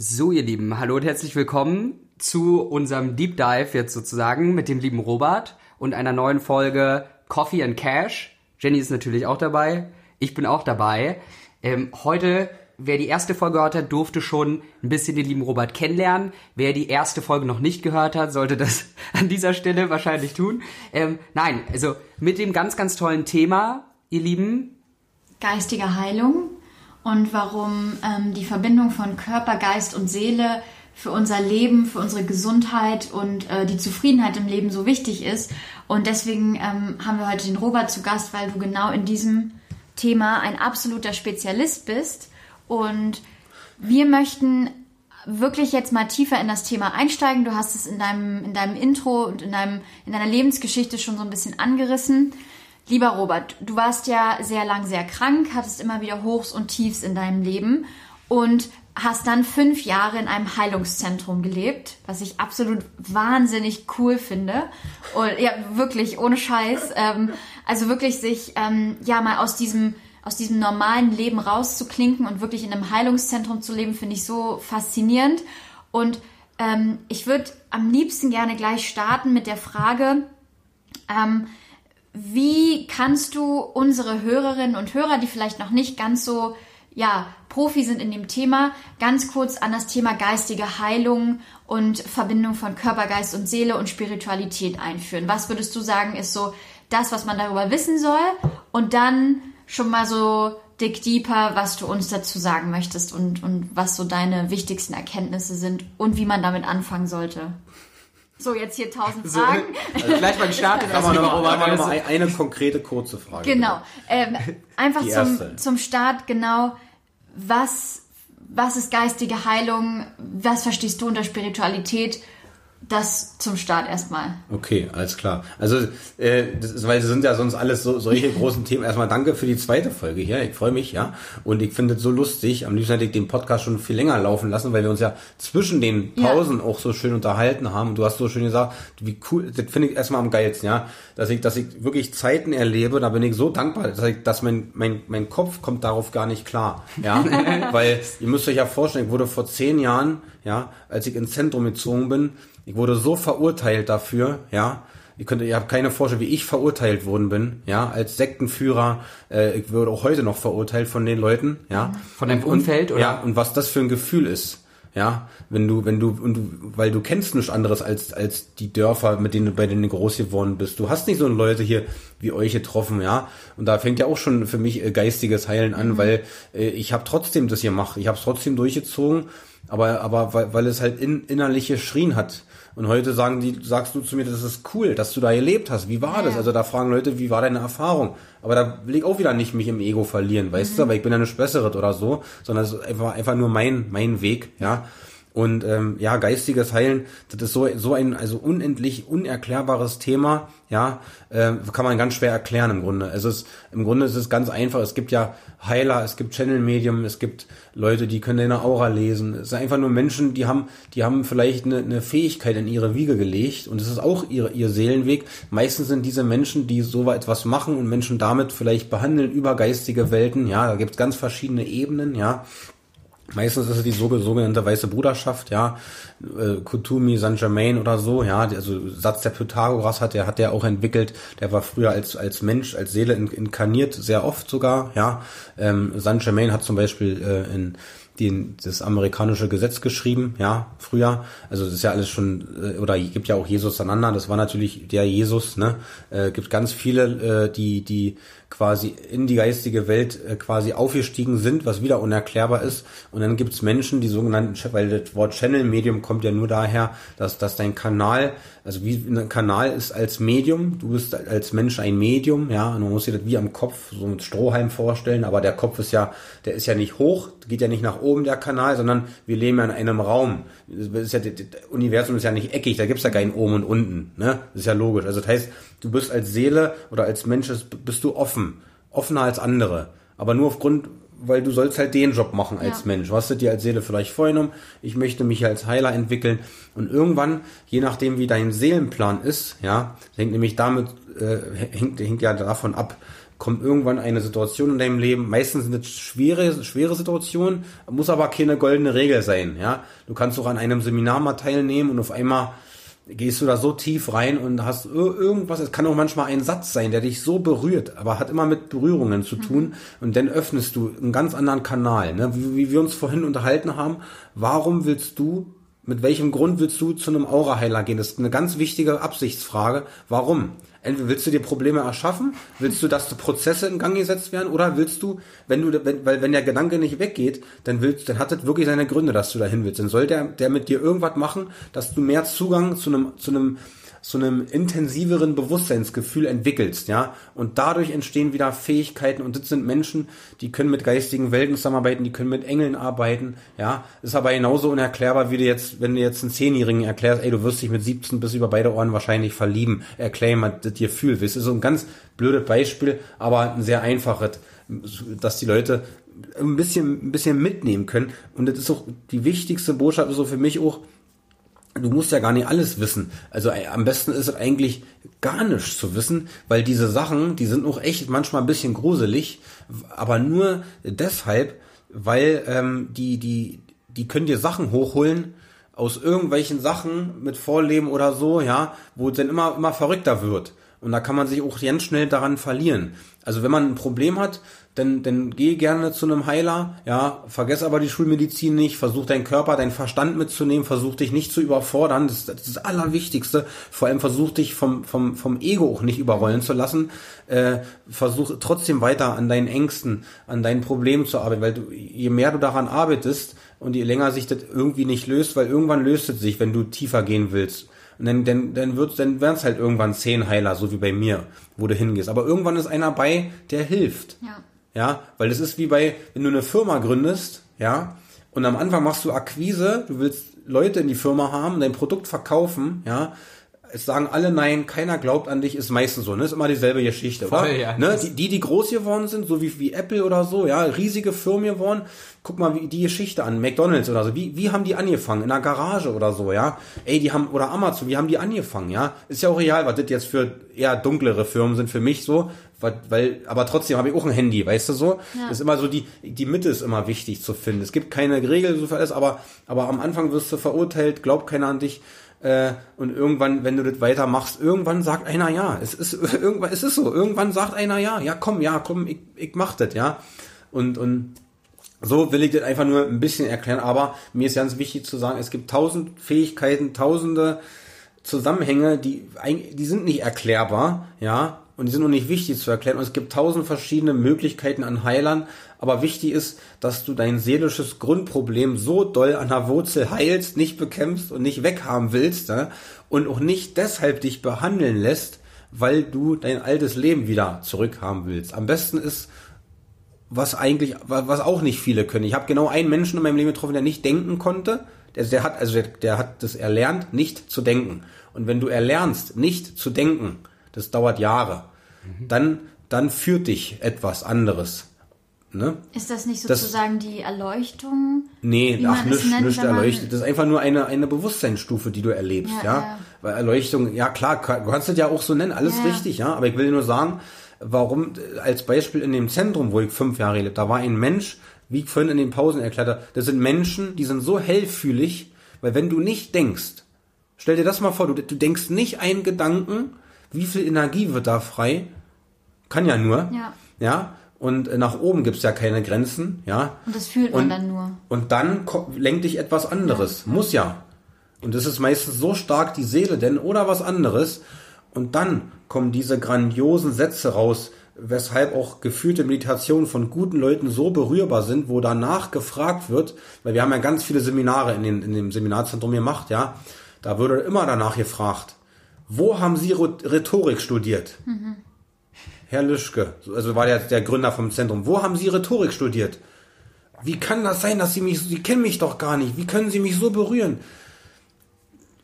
So, ihr Lieben, hallo und herzlich willkommen zu unserem Deep Dive jetzt sozusagen mit dem lieben Robert und einer neuen Folge Coffee and Cash. Jenny ist natürlich auch dabei. Ich bin auch dabei. Ähm, heute, wer die erste Folge gehört hat, durfte schon ein bisschen den lieben Robert kennenlernen. Wer die erste Folge noch nicht gehört hat, sollte das an dieser Stelle wahrscheinlich tun. Ähm, nein, also mit dem ganz, ganz tollen Thema, ihr Lieben. Geistige Heilung und warum ähm, die Verbindung von Körper, Geist und Seele für unser Leben, für unsere Gesundheit und äh, die Zufriedenheit im Leben so wichtig ist. Und deswegen ähm, haben wir heute den Robert zu Gast, weil du genau in diesem Thema ein absoluter Spezialist bist. Und wir möchten wirklich jetzt mal tiefer in das Thema einsteigen. Du hast es in deinem, in deinem Intro und in, deinem, in deiner Lebensgeschichte schon so ein bisschen angerissen. Lieber Robert, du warst ja sehr lang sehr krank, hattest immer wieder Hochs und Tiefs in deinem Leben und hast dann fünf Jahre in einem Heilungszentrum gelebt, was ich absolut wahnsinnig cool finde. Und ja, wirklich, ohne Scheiß. Ähm, also wirklich sich ähm, ja mal aus diesem aus diesem normalen Leben rauszuklinken und wirklich in einem Heilungszentrum zu leben, finde ich so faszinierend. Und ähm, ich würde am liebsten gerne gleich starten mit der Frage, ähm, wie kannst du unsere Hörerinnen und Hörer, die vielleicht noch nicht ganz so ja, Profi sind in dem Thema, ganz kurz an das Thema geistige Heilung und Verbindung von Körper, Geist und Seele und Spiritualität einführen? Was würdest du sagen, ist so das, was man darüber wissen soll? Und dann schon mal so dick deeper, was du uns dazu sagen möchtest und, und was so deine wichtigsten Erkenntnisse sind und wie man damit anfangen sollte. So, jetzt hier tausend Fragen. So, also gleich mal gestartet. Aber noch, noch mal eine, eine konkrete, kurze Frage. Genau. Ähm, einfach zum, zum Start, genau. Was, was ist geistige Heilung? Was verstehst du unter Spiritualität? Das zum Start erstmal. Okay, alles klar. Also, äh, das weil es sind ja sonst alles so, solche großen Themen. Erstmal danke für die zweite Folge hier. Ich freue mich, ja. Und ich finde es so lustig. Am liebsten hätte ich den Podcast schon viel länger laufen lassen, weil wir uns ja zwischen den Pausen ja. auch so schön unterhalten haben. Du hast so schön gesagt, wie cool, das finde ich erstmal am geilsten, ja. Dass ich, dass ich wirklich Zeiten erlebe, da bin ich so dankbar, dass ich, dass mein, mein, mein Kopf kommt darauf gar nicht klar, ja. weil, ihr müsst euch ja vorstellen, ich wurde vor zehn Jahren, ja, als ich ins Zentrum gezogen bin, ich wurde so verurteilt dafür, ja. Ihr könnt, ihr habt keine Vorstellung, wie ich verurteilt worden bin, ja, als Sektenführer. Äh, ich würde auch heute noch verurteilt von den Leuten, ja. Von deinem Umfeld, oder? Ja, und was das für ein Gefühl ist. Ja, wenn du, wenn du, und du, weil du kennst nichts anderes als, als die Dörfer, mit denen du bei denen du groß geworden bist. Du hast nicht so Leute hier wie euch getroffen, ja. Und da fängt ja auch schon für mich äh, geistiges Heilen an, mhm. weil äh, ich habe trotzdem das gemacht. Ich habe es trotzdem durchgezogen, aber, aber weil, weil es halt in, innerliche Schrien hat. Und heute sagen die, sagst du zu mir, das ist cool, dass du da gelebt hast. Wie war ja. das? Also da fragen Leute, wie war deine Erfahrung? Aber da will ich auch wieder nicht mich im Ego verlieren, weißt mhm. du? Aber ich bin ja nicht Besseres oder so, sondern es ist einfach, einfach nur mein, mein Weg, ja. Und ähm, ja, geistiges Heilen, das ist so, so ein also unendlich unerklärbares Thema, ja, äh, kann man ganz schwer erklären im Grunde. Es ist, im Grunde ist es ganz einfach. Es gibt ja Heiler, es gibt Channel Medium, es gibt Leute, die können deine Aura lesen. Es sind einfach nur Menschen, die haben, die haben vielleicht eine, eine Fähigkeit in ihre Wiege gelegt und es ist auch ihr, ihr Seelenweg. Meistens sind diese Menschen, die so etwas machen und Menschen damit vielleicht behandeln über geistige Welten. Ja, da gibt es ganz verschiedene Ebenen, ja. Meistens ist es die sogenannte weiße Bruderschaft, ja, äh, Kutumi, Saint Germain oder so, ja, also Satz der Pythagoras hat der hat der auch entwickelt, der war früher als als Mensch, als Seele inkarniert, sehr oft sogar, ja. Ähm, Saint Germain hat zum Beispiel äh, in den, das amerikanische Gesetz geschrieben, ja, früher. Also das ist ja alles schon, äh, oder gibt ja auch Jesus einander, das war natürlich der Jesus, ne? Äh, gibt ganz viele, äh, die, die quasi in die geistige Welt äh, quasi aufgestiegen sind, was wieder unerklärbar ist. Und dann gibt's Menschen, die sogenannten, weil das Wort Channel-Medium kommt ja nur daher, dass, dass dein Kanal, also wie ein Kanal ist als Medium, du bist als Mensch ein Medium, ja, und man muss sich das wie am Kopf so mit Strohhalm vorstellen, aber der Kopf ist ja, der ist ja nicht hoch, geht ja nicht nach oben der Kanal, sondern wir leben ja in einem Raum. Das ist ja, das Universum ist ja nicht eckig, da gibt's ja keinen oben und unten, ne? Das ist ja logisch. Also das heißt, du bist als Seele oder als Mensch bist du offen, offener als andere, aber nur aufgrund weil du sollst halt den Job machen als ja. Mensch. Was du dir als Seele vielleicht vorgenommen? Ich möchte mich als Heiler entwickeln. Und irgendwann, je nachdem wie dein Seelenplan ist, ja, hängt nämlich damit, äh, hängt, hängt ja davon ab, kommt irgendwann eine Situation in deinem Leben, meistens sind es schwere, schwere Situationen, muss aber keine goldene Regel sein, ja. Du kannst auch an einem Seminar mal teilnehmen und auf einmal gehst du da so tief rein und hast irgendwas, es kann auch manchmal ein Satz sein, der dich so berührt, aber hat immer mit Berührungen zu tun mhm. und dann öffnest du einen ganz anderen Kanal, ne? wie, wie wir uns vorhin unterhalten haben, warum willst du mit welchem Grund willst du zu einem Auraheiler gehen? Das ist eine ganz wichtige Absichtsfrage. Warum? Entweder willst du dir Probleme erschaffen, willst du, dass die Prozesse in Gang gesetzt werden, oder willst du, wenn du, wenn, weil wenn der Gedanke nicht weggeht, dann willst, dann hat das wirklich seine Gründe, dass du dahin willst. Dann soll der, der mit dir irgendwas machen, dass du mehr Zugang zu einem, zu einem zu einem intensiveren Bewusstseinsgefühl entwickelst, ja. Und dadurch entstehen wieder Fähigkeiten und das sind Menschen, die können mit geistigen Welten zusammenarbeiten, die können mit Engeln arbeiten, ja. Ist aber genauso unerklärbar, wie du jetzt, wenn du jetzt einen Zehnjährigen erklärst, ey, du wirst dich mit 17 bis über beide Ohren wahrscheinlich verlieben. Erklär mal das dir fühlt. Das ist so ein ganz blödes Beispiel, aber ein sehr einfaches, dass die Leute ein bisschen, ein bisschen mitnehmen können. Und das ist auch die wichtigste Botschaft, so für mich auch, du musst ja gar nicht alles wissen. Also äh, am besten ist es eigentlich gar nichts zu wissen, weil diese Sachen, die sind auch echt manchmal ein bisschen gruselig, aber nur deshalb, weil ähm, die, die, die können dir Sachen hochholen aus irgendwelchen Sachen mit Vorleben oder so, ja, wo es dann immer, immer verrückter wird. Und da kann man sich auch ganz schnell daran verlieren. Also wenn man ein Problem hat, dann, dann geh gerne zu einem Heiler, ja, vergess aber die Schulmedizin nicht, versuch deinen Körper, deinen Verstand mitzunehmen, versuch dich nicht zu überfordern, das, das ist das Allerwichtigste, vor allem versuch dich vom, vom, vom Ego auch nicht überrollen zu lassen, äh, versuch trotzdem weiter an deinen Ängsten, an deinen Problemen zu arbeiten, weil du, je mehr du daran arbeitest und je länger sich das irgendwie nicht löst, weil irgendwann löst es sich, wenn du tiefer gehen willst. Und dann, dann, dann wird's, dann werden es halt irgendwann zehn Heiler, so wie bei mir, wo du hingehst. Aber irgendwann ist einer bei, der hilft. Ja. Ja, weil das ist wie bei, wenn du eine Firma gründest, ja, und am Anfang machst du Akquise, du willst Leute in die Firma haben, dein Produkt verkaufen, ja, es sagen alle nein, keiner glaubt an dich, ist meistens so, ne? Ist immer dieselbe Geschichte, Voll, oder? Ja. Ne? Die, die, die groß geworden sind, so wie, wie Apple oder so, ja, riesige Firmen geworden, guck mal wie die Geschichte an, McDonalds oder so, wie, wie haben die angefangen? In einer Garage oder so, ja? Ey, die haben, oder Amazon, wie haben die angefangen, ja? Ist ja auch real, was das jetzt für eher dunklere Firmen sind für mich so, weil, weil aber trotzdem habe ich auch ein Handy, weißt du so? Ja. Ist immer so, die, die Mitte ist immer wichtig zu finden. Es gibt keine Regel so für alles, aber, aber am Anfang wirst du verurteilt, glaubt keiner an dich, äh, und irgendwann, wenn du das weitermachst, irgendwann sagt einer ja. Es ist irgendwann, es ist so. Irgendwann sagt einer ja. Ja, komm, ja, komm, ich, ich mach das, ja. Und und so will ich das einfach nur ein bisschen erklären. Aber mir ist ganz wichtig zu sagen, es gibt tausend Fähigkeiten, tausende Zusammenhänge, die die sind nicht erklärbar, ja und die sind noch nicht wichtig zu erklären. Und es gibt tausend verschiedene Möglichkeiten an Heilern, aber wichtig ist, dass du dein seelisches Grundproblem so doll an der Wurzel heilst, nicht bekämpfst und nicht weghaben willst ja? und auch nicht deshalb dich behandeln lässt, weil du dein altes Leben wieder zurückhaben willst. Am besten ist, was eigentlich, was auch nicht viele können. Ich habe genau einen Menschen in meinem Leben getroffen, der nicht denken konnte. Der, der hat, also der, der hat das erlernt, nicht zu denken. Und wenn du erlernst, nicht zu denken, das dauert Jahre, mhm. dann, dann führt dich etwas anderes. Ne? Ist das nicht sozusagen das, die Erleuchtung? Nee, ach, nicht, nicht erleuchtet. Das ist einfach nur eine, eine Bewusstseinsstufe, die du erlebst, ja, ja? ja. Weil Erleuchtung, ja klar, du kannst das ja auch so nennen, alles ja. richtig, ja. Aber ich will dir nur sagen, warum, als Beispiel in dem Zentrum, wo ich fünf Jahre lebt, da war ein Mensch, wie ich vorhin in den Pausen erklärt habe, das sind Menschen, die sind so hellfühlig, weil wenn du nicht denkst, stell dir das mal vor, du, du denkst nicht einen Gedanken, wie viel Energie wird da frei? Kann ja nur. Ja. Ja. Und nach oben gibt's ja keine Grenzen, ja. Und das fühlt man und, dann nur. Und dann lenkt dich etwas anderes. Ja. Muss ja. Und das ist meistens so stark die Seele denn oder was anderes. Und dann kommen diese grandiosen Sätze raus, weshalb auch gefühlte Meditationen von guten Leuten so berührbar sind, wo danach gefragt wird, weil wir haben ja ganz viele Seminare in, den, in dem Seminarzentrum gemacht, ja. Da würde immer danach gefragt, wo haben Sie Rhetorik studiert? Mhm. Herr Lischke, also war der, der Gründer vom Zentrum. Wo haben Sie Rhetorik studiert? Wie kann das sein, dass Sie mich, Sie kennen mich doch gar nicht. Wie können Sie mich so berühren?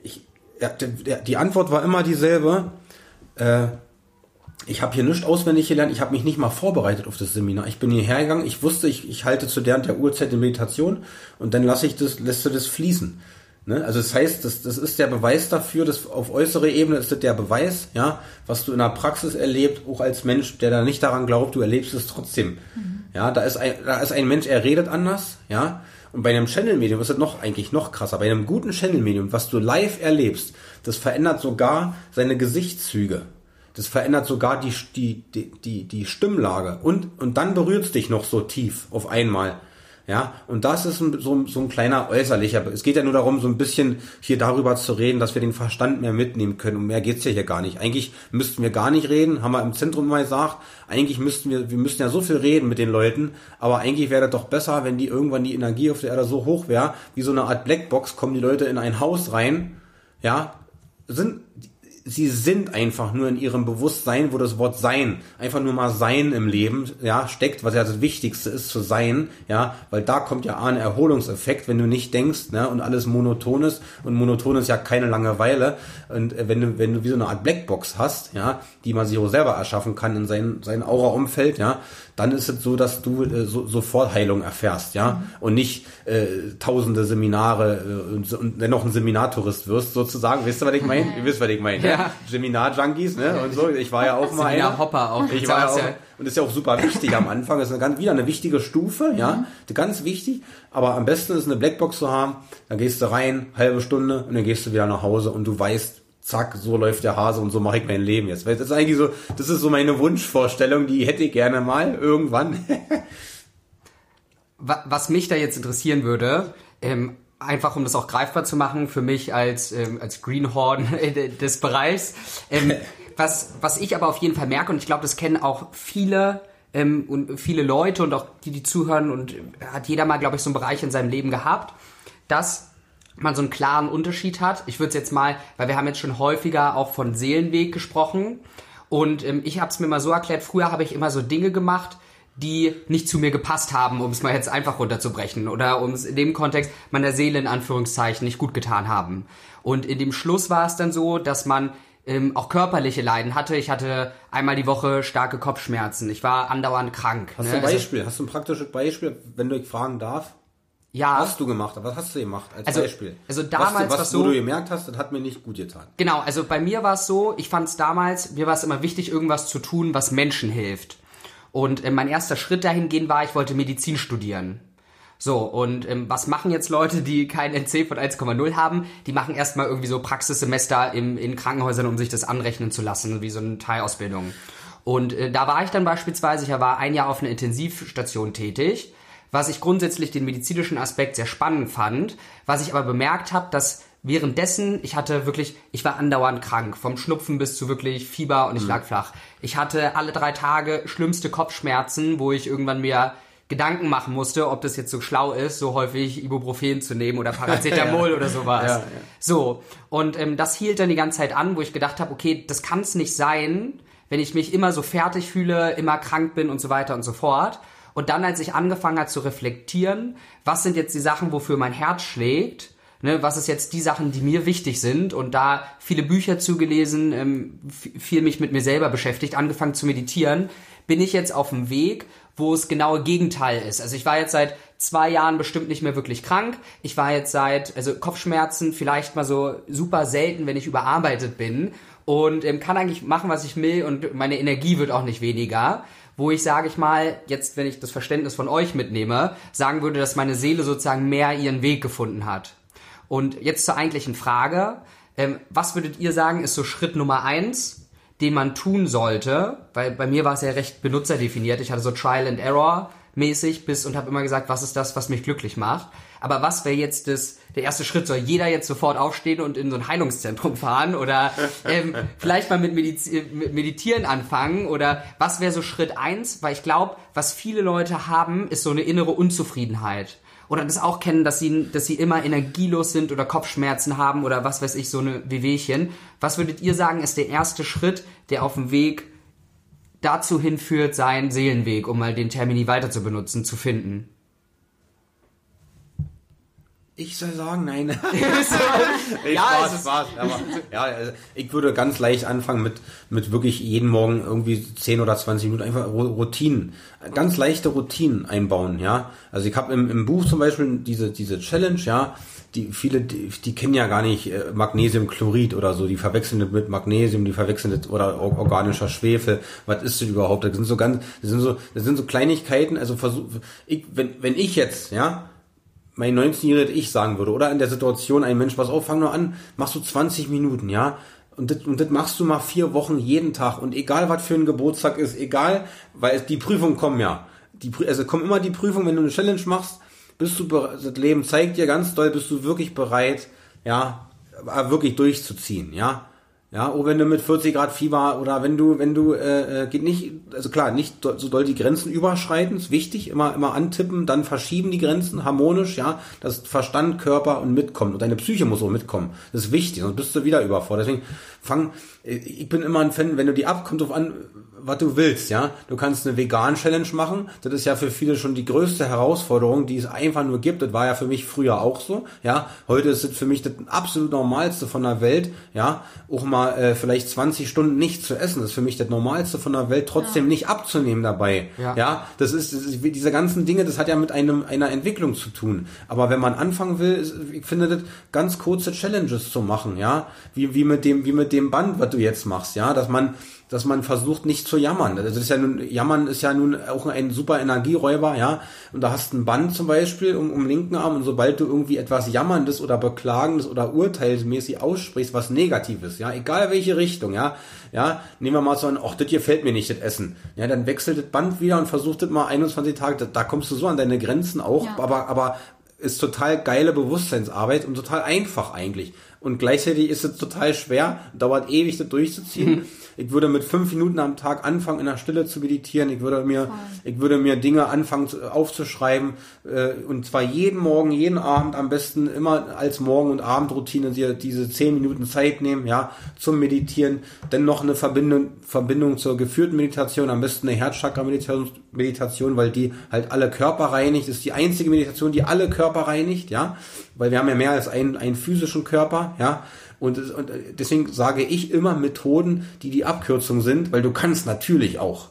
Ich, ja, die Antwort war immer dieselbe. Äh, ich habe hier nichts auswendig gelernt, ich habe mich nicht mal vorbereitet auf das Seminar. Ich bin hierher gegangen, ich wusste, ich, ich halte zu der der Uhrzeit die Meditation und dann lasse ich das, lässt du das fließen. Ne? Also das heißt, das, das ist der Beweis dafür, dass auf äußere Ebene ist das der Beweis, ja, was du in der Praxis erlebt, auch als Mensch, der da nicht daran glaubt, du erlebst es trotzdem. Mhm. Ja, da ist ein, da ist ein Mensch, er redet anders, ja. Und bei einem Channel-Medium ist das noch eigentlich noch krasser. Bei einem guten Channel-Medium, was du live erlebst, das verändert sogar seine Gesichtszüge. Das verändert sogar die, die, die, die, die Stimmlage. Und, und dann berührt es dich noch so tief auf einmal. Ja, und das ist ein, so, so ein kleiner äußerlicher. Es geht ja nur darum, so ein bisschen hier darüber zu reden, dass wir den Verstand mehr mitnehmen können. Und mehr geht's ja hier gar nicht. Eigentlich müssten wir gar nicht reden, haben wir im Zentrum mal gesagt. Eigentlich müssten wir, wir müssten ja so viel reden mit den Leuten, aber eigentlich wäre das doch besser, wenn die irgendwann die Energie auf der Erde so hoch wäre, wie so eine Art Blackbox, kommen die Leute in ein Haus rein, ja, sind, sie sind einfach nur in ihrem Bewusstsein, wo das Wort sein, einfach nur mal sein im Leben, ja, steckt, was ja das Wichtigste ist, zu sein, ja, weil da kommt ja ein Erholungseffekt, wenn du nicht denkst, ne, und alles monoton ist, und monoton ist ja keine Langeweile, und äh, wenn du, wenn du wie so eine Art Blackbox hast, ja, die man sich auch selber erschaffen kann in sein, sein Aura-Umfeld, ja, dann ist es so, dass du äh, so, sofort Heilung erfährst, ja, mhm. und nicht äh, tausende Seminare äh, und, und dennoch ein Seminartourist wirst, sozusagen. Wisst ihr, was ich meine? Ihr wisst, was ich meine. Ja. Seminar-Junkies, ne? Und so. Ich war ja auch mal einer. Hopper auch. Ich war ja auch, und ist ja auch super wichtig am Anfang. Das ist eine ganz, wieder eine wichtige Stufe, mhm. ja, ganz wichtig. Aber am besten ist eine Blackbox zu haben. Dann gehst du rein, halbe Stunde, und dann gehst du wieder nach Hause und du weißt, zack, so läuft der Hase und so mache ich mein Leben jetzt. Das ist eigentlich so, das ist so meine Wunschvorstellung, die hätte ich gerne mal irgendwann. Was mich da jetzt interessieren würde, ähm, einfach um das auch greifbar zu machen für mich als, ähm, als Greenhorn des Bereichs, ähm, was, was ich aber auf jeden Fall merke, und ich glaube, das kennen auch viele ähm, und viele Leute und auch die, die zuhören und hat jeder mal, glaube ich, so einen Bereich in seinem Leben gehabt, dass man so einen klaren Unterschied hat. Ich würde es jetzt mal, weil wir haben jetzt schon häufiger auch von Seelenweg gesprochen und ähm, ich habe es mir mal so erklärt, früher habe ich immer so Dinge gemacht, die nicht zu mir gepasst haben, um es mal jetzt einfach runterzubrechen oder um es in dem Kontext meiner Seele in Anführungszeichen nicht gut getan haben. Und in dem Schluss war es dann so, dass man ähm, auch körperliche Leiden hatte. Ich hatte einmal die Woche starke Kopfschmerzen. Ich war andauernd krank. Hast ne? du ein also Beispiel? Also, hast du ein praktisches Beispiel, wenn du ich fragen darf? Ja. Was hast du gemacht? Was hast du gemacht als also, Beispiel? Also damals was, was so, wo du gemerkt hast, das hat mir nicht gut getan. Genau, also bei mir war es so, ich fand es damals, mir war es immer wichtig, irgendwas zu tun, was Menschen hilft. Und äh, mein erster Schritt dahingehend war, ich wollte Medizin studieren. So, und ähm, was machen jetzt Leute, die kein NC von 1,0 haben? Die machen erstmal irgendwie so Praxissemester im, in Krankenhäusern, um sich das anrechnen zu lassen, wie so eine Teilausbildung. Und äh, da war ich dann beispielsweise, ich war ein Jahr auf einer Intensivstation tätig was ich grundsätzlich den medizinischen Aspekt sehr spannend fand, was ich aber bemerkt habe, dass währenddessen, ich hatte wirklich, ich war andauernd krank, vom Schnupfen bis zu wirklich Fieber und ich mhm. lag flach. Ich hatte alle drei Tage schlimmste Kopfschmerzen, wo ich irgendwann mir Gedanken machen musste, ob das jetzt so schlau ist, so häufig Ibuprofen zu nehmen oder Paracetamol ja. oder sowas. Ja, ja. So, und ähm, das hielt dann die ganze Zeit an, wo ich gedacht habe, okay, das kann es nicht sein, wenn ich mich immer so fertig fühle, immer krank bin und so weiter und so fort. Und dann, als ich angefangen habe zu reflektieren, was sind jetzt die Sachen, wofür mein Herz schlägt, ne, was ist jetzt die Sachen, die mir wichtig sind und da viele Bücher zugelesen, ähm, viel mich mit mir selber beschäftigt, angefangen zu meditieren, bin ich jetzt auf dem Weg, wo es genaue Gegenteil ist. Also ich war jetzt seit zwei Jahren bestimmt nicht mehr wirklich krank. Ich war jetzt seit, also Kopfschmerzen vielleicht mal so super selten, wenn ich überarbeitet bin und ähm, kann eigentlich machen, was ich will und meine Energie wird auch nicht weniger wo ich, sage ich mal, jetzt, wenn ich das Verständnis von euch mitnehme, sagen würde, dass meine Seele sozusagen mehr ihren Weg gefunden hat. Und jetzt zur eigentlichen Frage, ähm, was würdet ihr sagen, ist so Schritt Nummer eins, den man tun sollte? Weil bei mir war es ja recht benutzerdefiniert. Ich hatte so Trial and Error mäßig bis und habe immer gesagt, was ist das, was mich glücklich macht. Aber was wäre jetzt das, der erste Schritt? Soll jeder jetzt sofort aufstehen und in so ein Heilungszentrum fahren oder ähm, vielleicht mal mit, Mediz mit Meditieren anfangen? Oder was wäre so Schritt eins? Weil ich glaube, was viele Leute haben, ist so eine innere Unzufriedenheit oder das auch kennen, dass sie, dass sie immer energielos sind oder Kopfschmerzen haben oder was weiß ich, so eine Wehwehchen. Was würdet ihr sagen, ist der erste Schritt, der auf dem Weg dazu hinführt, seinen Seelenweg, um mal den Termini weiter zu benutzen, zu finden? Ich soll sagen, nein. ja, Spaß, Spaß. Aber, ja, also ich würde ganz leicht anfangen mit, mit wirklich jeden Morgen irgendwie 10 oder 20 Minuten einfach Routinen. Ganz leichte Routinen einbauen, ja. Also ich habe im, im Buch zum Beispiel diese, diese Challenge, ja, die viele, die, die kennen ja gar nicht äh, Magnesiumchlorid oder so, die verwechseln das mit Magnesium, die verwechseln das oder or- organischer Schwefel. Was ist das überhaupt? Das sind so ganz, das sind so, das sind so Kleinigkeiten. Also versuch, ich, wenn, wenn ich jetzt, ja, mein 19-jähriges Ich sagen würde, oder? In der Situation ein Mensch, pass auf, fang nur an, machst du 20 Minuten, ja, und das, und das machst du mal vier Wochen jeden Tag. Und egal was für ein Geburtstag ist, egal, weil die Prüfungen kommen ja, die, also kommen immer die Prüfungen, wenn du eine Challenge machst, bist du, bere- das Leben zeigt dir ganz doll, bist du wirklich bereit, ja, äh, wirklich durchzuziehen, ja, ja, oh, wenn du mit 40 Grad Fieber oder wenn du, wenn du, äh, äh, geht nicht, also klar, nicht so doll die Grenzen überschreiten, ist wichtig, immer, immer antippen, dann verschieben die Grenzen harmonisch, ja, dass Verstand, Körper und mitkommt und deine Psyche muss auch mitkommen. Das ist wichtig, sonst bist du wieder überfordert. Deswegen fang, ich bin immer ein Fan, wenn du die ab, kommt drauf an, was du willst, ja. Du kannst eine Vegan-Challenge machen. Das ist ja für viele schon die größte Herausforderung, die es einfach nur gibt. Das war ja für mich früher auch so, ja. Heute ist es für mich das absolut Normalste von der Welt, ja. Auch mal äh, vielleicht 20 Stunden nicht zu essen, das ist für mich das Normalste von der Welt, trotzdem nicht abzunehmen dabei, Ja. ja. Das ist, das ist, diese ganzen Dinge, das hat ja mit einem, einer Entwicklung zu tun. Aber wenn man anfangen will, ist, ich finde das ganz kurze Challenges zu machen, ja. Wie, wie mit dem, wie mit dem Band, was du jetzt machst, ja. Dass man, dass man versucht nicht zu jammern. Das ist ja nun, jammern ist ja nun auch ein super Energieräuber, ja. Und da hast du ein Band zum Beispiel um, um linken Arm und sobald du irgendwie etwas jammerndes oder beklagendes oder urteilsmäßig aussprichst, was Negatives, ja, egal welche Richtung, ja, ja, nehmen wir mal so an, ach, das gefällt mir nicht, das Essen. Ja, dann wechselt das Band wieder und versucht das mal 21 Tage, da, da kommst du so an deine Grenzen auch, Ja. aber, aber ist total geile Bewusstseinsarbeit und total einfach eigentlich. Und gleichzeitig ist es total schwer, dauert ewig, das durchzuziehen. Ich würde mit fünf Minuten am Tag anfangen, in der Stille zu meditieren. Ich würde mir, ich würde mir Dinge anfangen zu, aufzuschreiben. Äh, und zwar jeden Morgen, jeden Abend, am besten immer als Morgen- und Abendroutine dir diese zehn Minuten Zeit nehmen, ja, zum Meditieren. Dann noch eine Verbindung, Verbindung zur geführten Meditation, am besten eine Herzchakra-Meditation, Meditation, weil die halt alle Körper reinigt. Das ist die einzige Meditation, die alle Körper reinigt, ja. Weil wir haben ja mehr als einen, einen physischen Körper, ja. Und, und äh, deswegen sage ich immer Methoden, die die Abkürzung sind, weil du kannst natürlich auch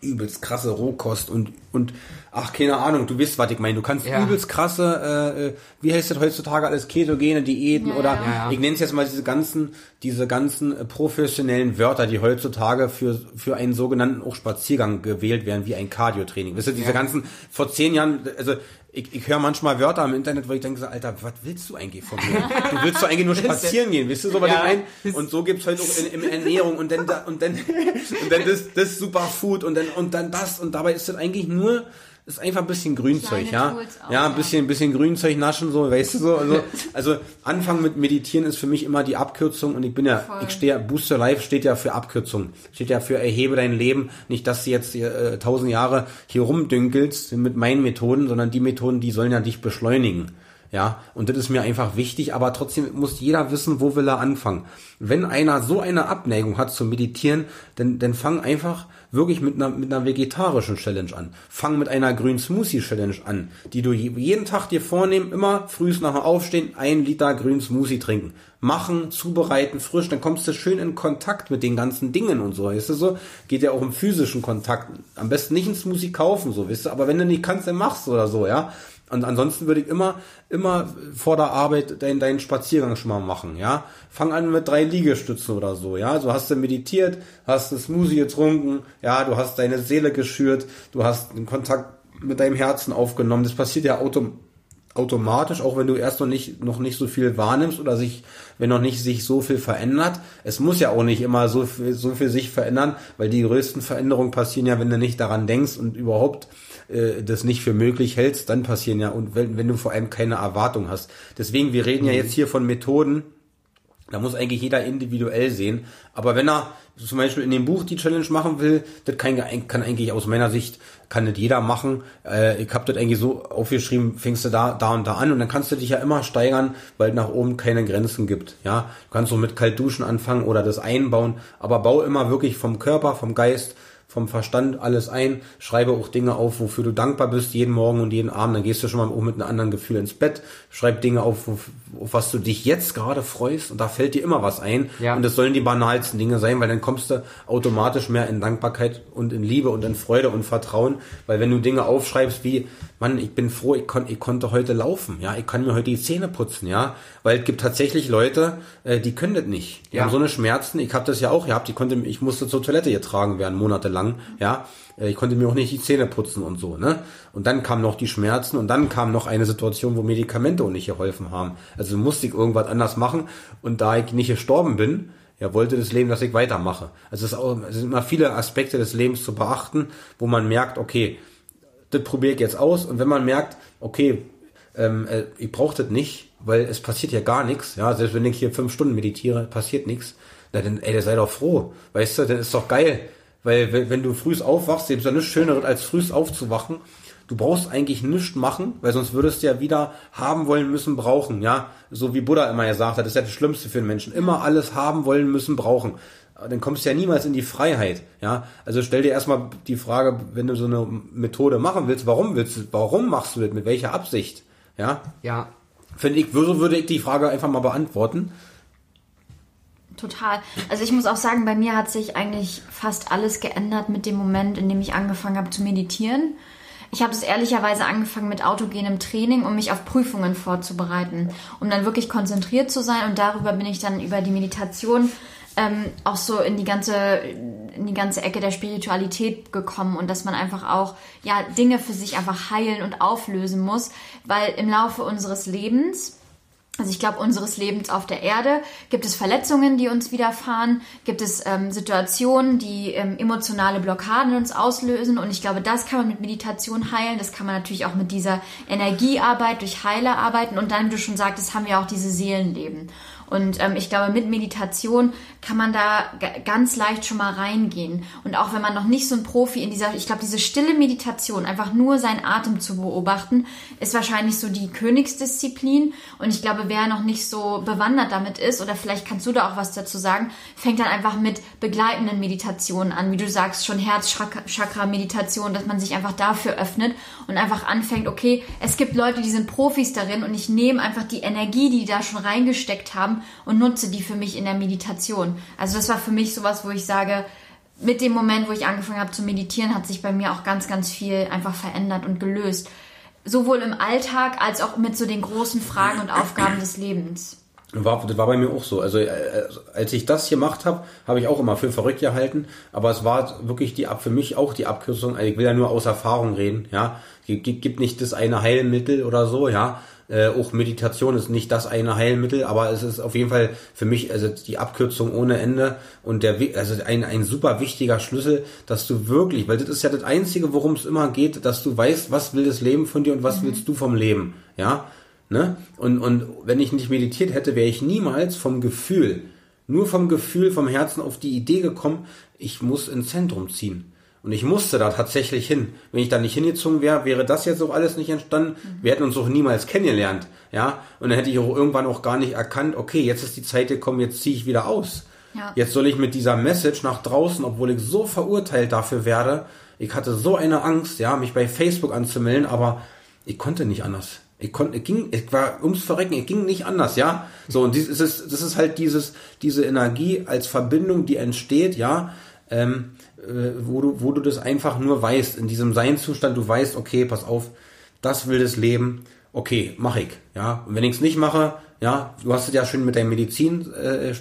übelst krasse Rohkost und und ach keine Ahnung, du wisst, was ich meine. Du kannst Ja. übelst krasse, äh, äh, wie heißt das heutzutage alles ketogene Diäten Ja, oder ja. ich nenne es jetzt mal diese ganzen diese ganzen äh, professionellen Wörter, die heutzutage für für einen sogenannten auch Spaziergang gewählt werden, wie ein Cardio-Training. Wisst ihr, diese Ja. ganzen vor zehn Jahren, also ich, ich höre manchmal Wörter im Internet, wo ich denke, so, Alter, was willst du eigentlich von mir? Du willst doch eigentlich nur spazieren gehen, wisst ihr so, was Ja. ich meine? Und so gibt's halt auch in, in Ernährung und dann da, und dann und dann das, das Superfood und dann und dann das und dabei ist das eigentlich nur ist einfach ein bisschen Grünzeug, ja. Auch, ja, ein bisschen, ein bisschen Grünzeug naschen, so, weißt du so. Also, also Anfang mit Meditieren ist für mich immer die Abkürzung und ich bin ja, Voll. ich stehe, Booster Life steht ja für Abkürzung. Steht ja für erhebe dein Leben. Nicht, dass du jetzt äh, tausend Jahre hier rumdünkelst mit meinen Methoden, sondern die Methoden, die sollen ja dich beschleunigen. Ja, und das ist mir einfach wichtig, aber trotzdem muss jeder wissen, wo will er anfangen. Wenn einer so eine Abneigung hat zum Meditieren, dann, dann fang einfach wirklich mit einer, mit einer vegetarischen Challenge an. Fang mit einer grünen Smoothie Challenge an, die du je- jeden Tag dir vornehmen, immer frühs nach dem Aufstehen ein Liter grünen Smoothie trinken. Machen, zubereiten, frisch, dann kommst du schön in Kontakt mit den ganzen Dingen und so, weißt du so? Geht ja auch um physischen Kontakt. Am besten nicht einen Smoothie kaufen, so, weißt du, aber wenn du nicht kannst, dann machst du oder so, ja? Und ansonsten würde ich immer, immer vor der Arbeit deinen, deinen Spaziergang schon mal machen, ja. Fang an mit drei Liegestützen oder so, ja. So hast du meditiert, hast einen Smoothie getrunken, ja, du hast deine Seele geschürt, du hast einen Kontakt mit deinem Herzen aufgenommen. Das passiert ja autom automatisch, auch wenn du erst noch nicht, noch nicht so viel wahrnimmst oder sich, wenn noch nicht sich so viel verändert. Es muss ja auch nicht immer so viel, so viel sich verändern, weil die größten Veränderungen passieren ja, wenn du nicht daran denkst und überhaupt äh, das nicht für möglich hältst, dann passieren ja, und wenn, wenn du vor allem keine Erwartung hast. Deswegen, wir reden ja jetzt hier von Methoden, da muss eigentlich jeder individuell sehen. Aber wenn er zum Beispiel in dem Buch die Challenge machen will, das kann, kann eigentlich aus meiner Sicht, kann das jeder machen. Äh, ich habe das eigentlich so aufgeschrieben, fängst du da, da und da an und dann kannst du dich ja immer steigern, weil nach oben keine Grenzen gibt. Ja, du kannst so mit Kaltduschen anfangen oder das einbauen, aber bau immer wirklich vom Körper, vom Geist, vom Verstand alles ein, schreibe auch Dinge auf, wofür du dankbar bist, jeden Morgen und jeden Abend, dann gehst du schon mal auch mit einem anderen Gefühl ins Bett, schreib Dinge auf, auf, was du dich jetzt gerade freust und da fällt dir immer was ein. Ja. und das sollen die banalsten Dinge sein, weil dann kommst du automatisch mehr in Dankbarkeit und in Liebe und in Freude und Vertrauen, weil wenn du Dinge aufschreibst wie, Mann, ich bin froh, ich, kon, ich konnte heute laufen, ja, ich kann mir heute die Zähne putzen, ja, weil es gibt tatsächlich Leute, äh, die können das nicht, die Ja. haben so eine Schmerzen, ich habe das ja auch gehabt, ich konnte, ich musste zur Toilette getragen werden, monatelang, ja, Äh, ich konnte mir auch nicht die Zähne putzen und so, ne, und dann kamen noch die Schmerzen und dann kam noch eine Situation, wo Medikamente auch nicht geholfen haben, also musste ich irgendwas anders machen. Und da ich nicht gestorben bin, ja, wollte das Leben, dass ich weitermache. Also es, auch, es sind immer viele Aspekte des Lebens zu beachten, wo man merkt, okay, das probiere ich jetzt aus. Und wenn man merkt, okay, ähm, äh, ich brauche das nicht, weil es passiert ja gar nichts, ja, selbst wenn ich hier fünf Stunden meditiere, passiert nichts, na dann, ey, der sei doch froh, weißt du, dann ist doch geil, weil wenn, wenn du frühst aufwachst, gibt es ja nichts Schöneres, als frühst aufzuwachen, du brauchst eigentlich nichts machen, weil sonst würdest du ja wieder haben wollen müssen, brauchen, ja, so wie Buddha immer gesagt hat, das ist ja das Schlimmste für den Menschen, immer alles haben wollen müssen, brauchen, dann kommst du ja niemals in die Freiheit, ja. Also stell dir erstmal die Frage, wenn du so eine Methode machen willst, warum willst du, warum machst du das, mit welcher Absicht, ja? Ja. Finde ich, so würde ich die Frage einfach mal beantworten. Total. Also ich muss auch sagen, bei mir hat sich eigentlich fast alles geändert mit dem Moment, in dem ich angefangen habe zu meditieren. Ich habe es ehrlicherweise angefangen mit autogenem Training, um mich auf Prüfungen vorzubereiten, um dann wirklich konzentriert zu sein und darüber bin ich dann über die Meditation ähm, auch so in die ganze in die ganze Ecke der Spiritualität gekommen und dass man einfach auch ja Dinge für sich einfach heilen und auflösen muss, weil im Laufe unseres Lebens also ich glaube, unseres Lebens auf der Erde gibt es Verletzungen, die uns widerfahren, gibt es ähm, Situationen, die ähm, emotionale Blockaden uns auslösen und ich glaube, das kann man mit Meditation heilen, das kann man natürlich auch mit dieser Energiearbeit durch Heiler arbeiten und dann, wie du schon sagtest, haben wir auch diese Seelenleben. Und ähm, ich glaube, mit Meditation kann man da ganz leicht schon mal reingehen. Und auch wenn man noch nicht so ein Profi in dieser, ich glaube, diese stille Meditation, einfach nur seinen Atem zu beobachten, ist wahrscheinlich so die Königsdisziplin. Und ich glaube, wer noch nicht so bewandert damit ist, oder vielleicht kannst du da auch was dazu sagen, fängt dann einfach mit begleitenden Meditationen an, wie du sagst, schon Herzchakra-Meditation, dass man sich einfach dafür öffnet und einfach anfängt, okay, es gibt Leute, die sind Profis darin und ich nehme einfach die Energie, die die da schon reingesteckt haben und nutze die für mich in der Meditation. Also das war für mich sowas, wo ich sage, mit dem Moment, wo ich angefangen habe zu meditieren, hat sich bei mir auch ganz, ganz viel einfach verändert und gelöst. Sowohl im Alltag als auch mit so den großen Fragen und Aufgaben des Lebens. War, das war bei mir auch so. Also äh, als ich das gemacht habe, habe ich auch immer für verrückt gehalten. Aber es war wirklich die für mich auch die Abkürzung. Also ich will ja nur aus Erfahrung reden. Ja, gibt nicht das eine Heilmittel oder so. Ja, äh, auch Meditation ist nicht das eine Heilmittel, aber es ist auf jeden Fall für mich also die Abkürzung ohne Ende und der also ein ein super wichtiger Schlüssel, dass du wirklich, weil das ist ja das einzige, worum es immer geht, dass du weißt, was will das Leben von dir und was willst du vom Leben. Ja, Ne? Und, und wenn ich nicht meditiert hätte, wäre ich niemals vom Gefühl, nur vom Gefühl, vom Herzen auf die Idee gekommen, ich muss ins Zentrum ziehen. Und ich musste da tatsächlich hin. Wenn ich da nicht hingezogen wäre, wäre das jetzt auch alles nicht entstanden. Wir hätten uns auch niemals kennengelernt. Ja? Und dann hätte ich auch irgendwann auch gar nicht erkannt, okay, jetzt ist die Zeit gekommen, jetzt ziehe ich wieder aus. Ja. Jetzt soll ich mit dieser Message nach draußen, obwohl ich so verurteilt dafür werde, ich hatte so eine Angst, ja, mich bei Facebook anzumelden, aber ich konnte nicht anders. Ich konnte, ich ging, ich war ums Verrecken, ich ging nicht anders, ja. So, und dies, das, ist, das ist halt dieses, diese Energie als Verbindung, die entsteht, ja, ähm, äh, wo, du, wo du das einfach nur weißt, in diesem Seinzustand, du weißt, okay, pass auf, das will das Leben, okay, mach ich, ja. Und wenn ich es nicht mache, ja, du hast es ja schon mit deinem Medizin äh,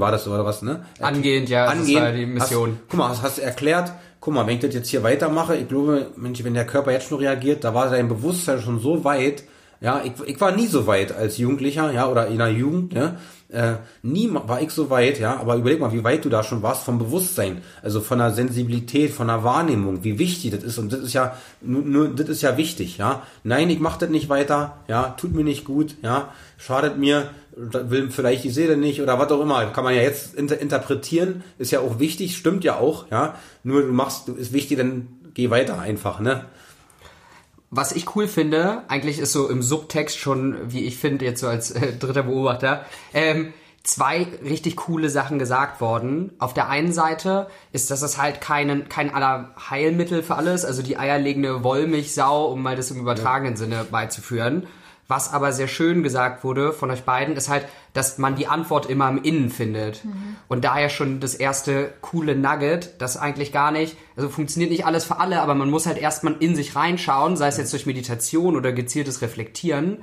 war das oder was, ne? Angehend, ja, das war die Mission. Hast, guck mal, hast, hast du erklärt, guck mal, wenn ich das jetzt hier weitermache, ich glaube, Mensch, wenn der Körper jetzt schon reagiert, da war dein Bewusstsein schon so weit, ja, ich, ich war nie so weit als Jugendlicher, ja, oder in der Jugend, ja, äh, nie war ich so weit, ja, aber überleg mal, wie weit du da schon warst vom Bewusstsein, also von der Sensibilität, von der Wahrnehmung, wie wichtig das ist und das ist ja, nur, nur das ist ja wichtig, ja. Nein, ich mach das nicht weiter, ja, tut mir nicht gut, ja, schadet mir, will vielleicht die Seele nicht oder was auch immer, kann man ja jetzt inter interpretieren, ist ja auch wichtig, stimmt ja auch, ja, nur du machst, du ist wichtig, dann geh weiter einfach, ne. Was ich cool finde, eigentlich ist so im Subtext schon, wie ich finde, jetzt so als äh, dritter Beobachter, ähm, zwei richtig coole Sachen gesagt worden. Auf der einen Seite ist, dass es halt kein, kein aller Heilmittel für alles, also die eierlegende Wollmilchsau, um mal das im übertragenen ja. Sinne beizuführen. Was aber sehr schön gesagt wurde von euch beiden, ist halt, dass man die Antwort immer im Innen findet. Mhm. Und daher schon das erste coole Nugget, das eigentlich gar nicht, also funktioniert nicht alles für alle, aber man muss halt erstmal in sich reinschauen, sei es jetzt durch Meditation oder gezieltes Reflektieren,